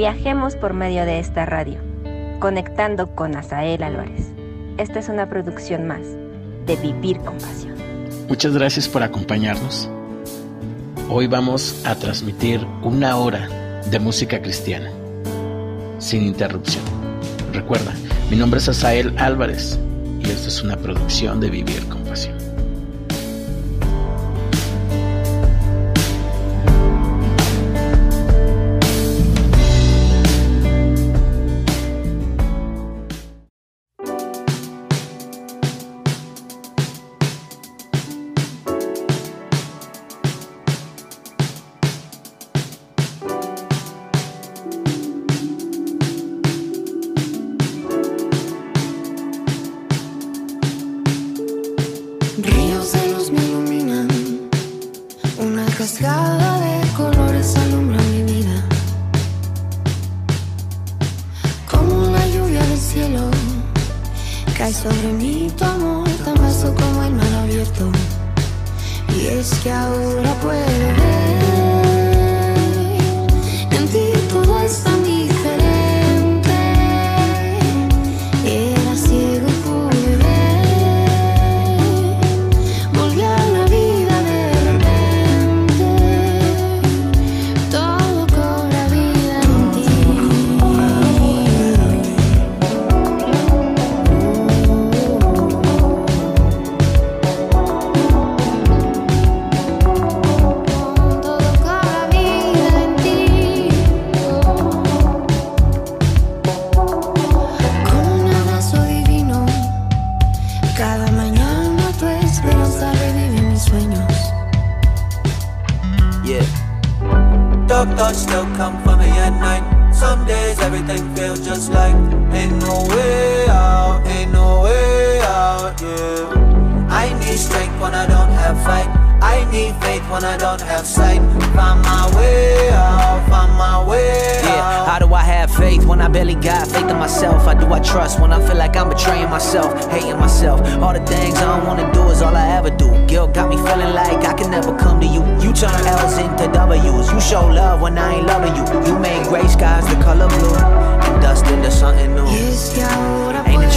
Viajemos por medio de esta radio, conectando con Asael Álvarez. Esta es una producción más de Vivir con Pasión. Muchas gracias por acompañarnos. Hoy vamos a transmitir una hora de música cristiana, sin interrupción. Recuerda, mi nombre es Asael Álvarez y esta es una producción de Vivir con Pasión. When I don't have sight. Find my way out, find my way Yeah, how do I have faith when I barely got faith in myself? How do I trust when I feel like I'm betraying myself, hating myself? All the things I don't wanna do is all I ever do. Guilt got me feeling like I can never come to you. You turn L's into W's. You show love when I ain't loving you. You made gray skies the color blue and dust into something new. Ain't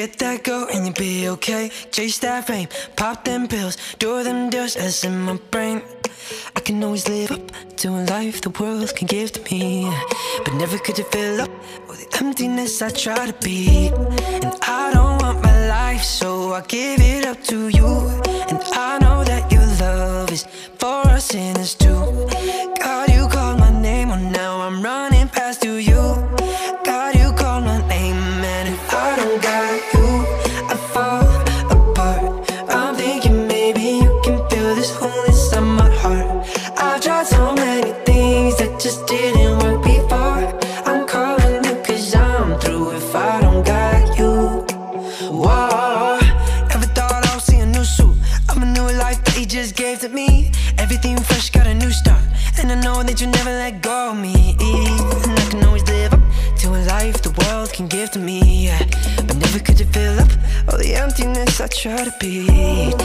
Get that go and you'll be okay. Chase that fame, pop them pills, do them deals that's in my brain. I can always live up to a life the world can give to me. But never could it fill up all the emptiness I try to be. And I don't want my life, so I give it up to you. And I know that your love is for us sinners too. Try to be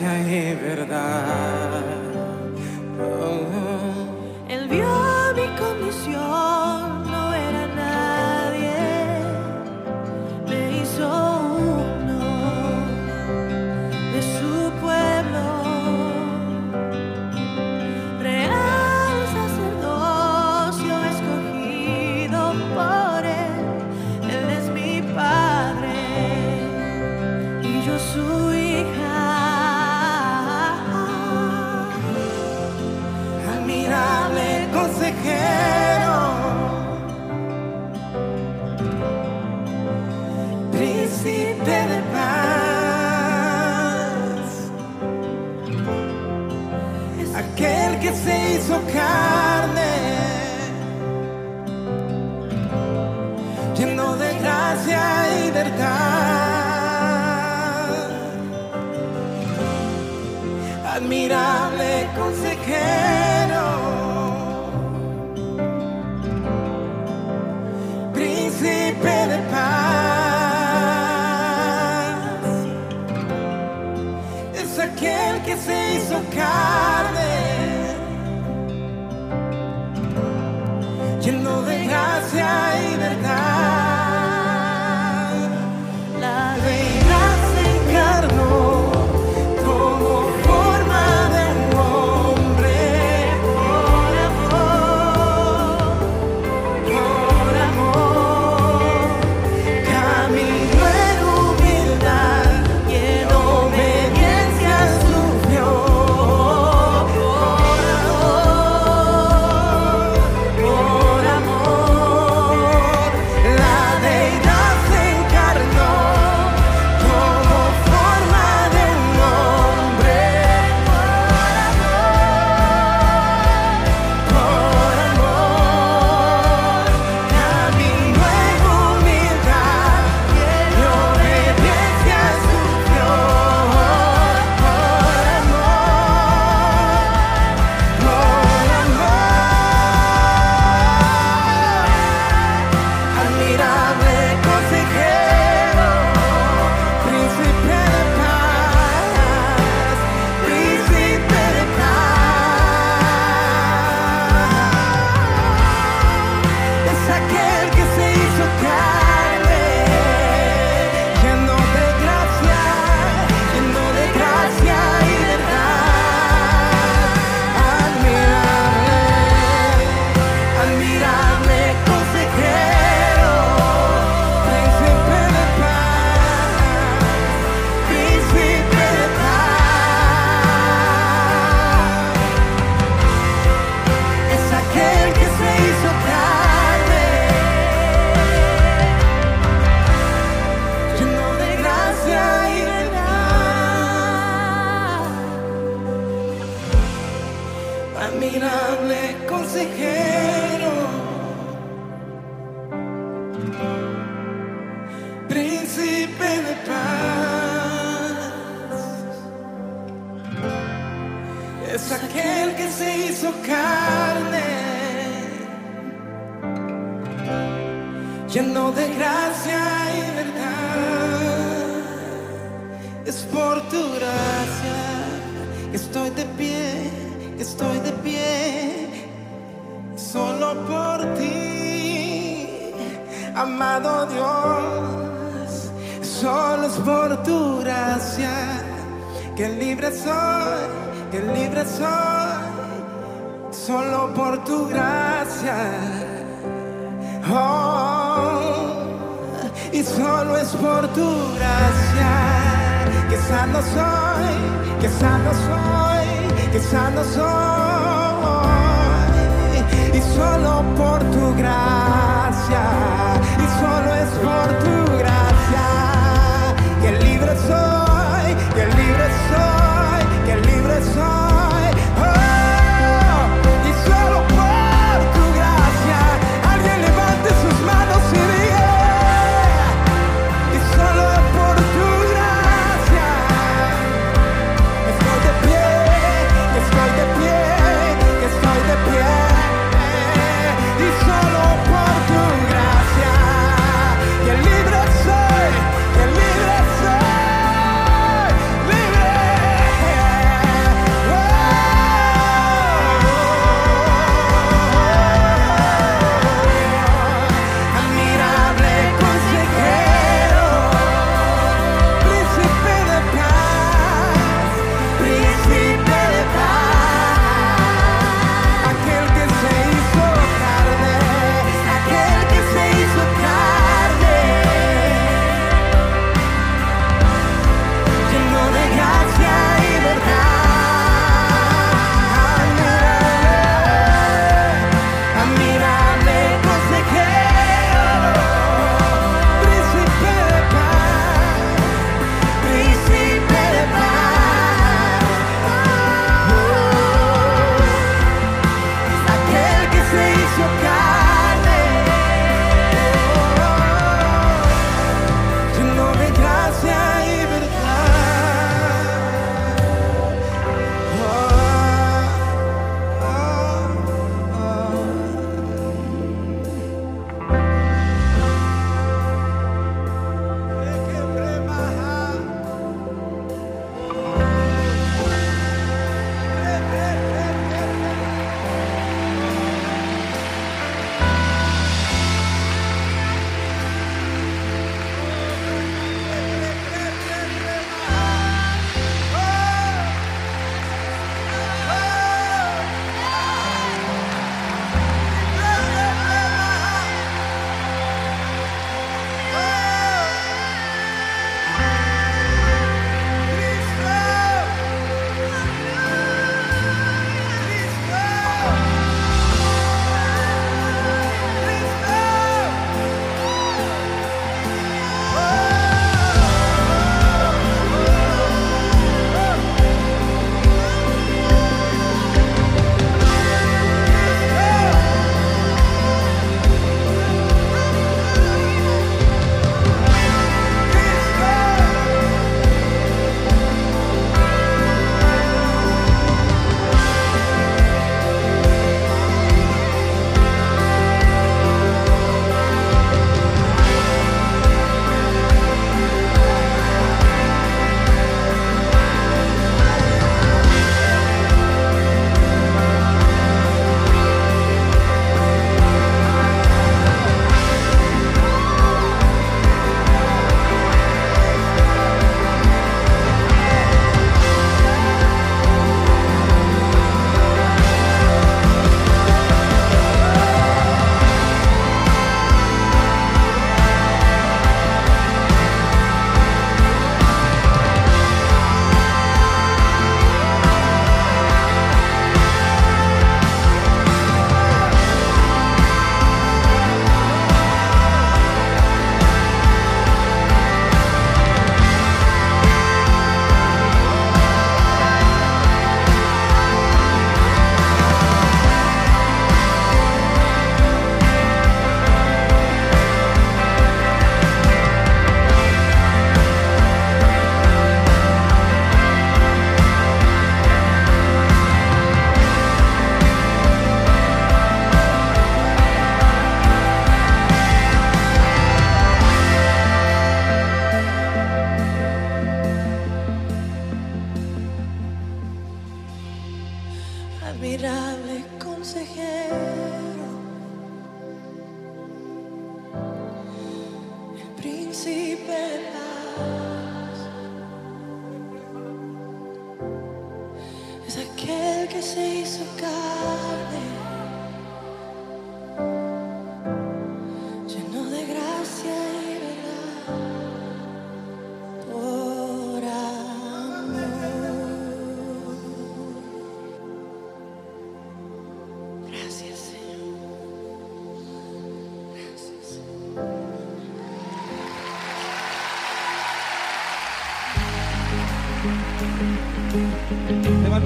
gracia y verdad. Amado Dios, solo es por tu gracia que libre soy, que libre soy, solo por tu gracia. Oh, y solo es por tu gracia que sano soy, que sano soy, que sano soy. Solo por tu gracia, y solo es por tu gracia que libre soy,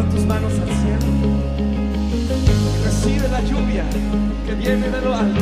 Tus manos al cielo. Y recibe la lluvia que viene de lo alto.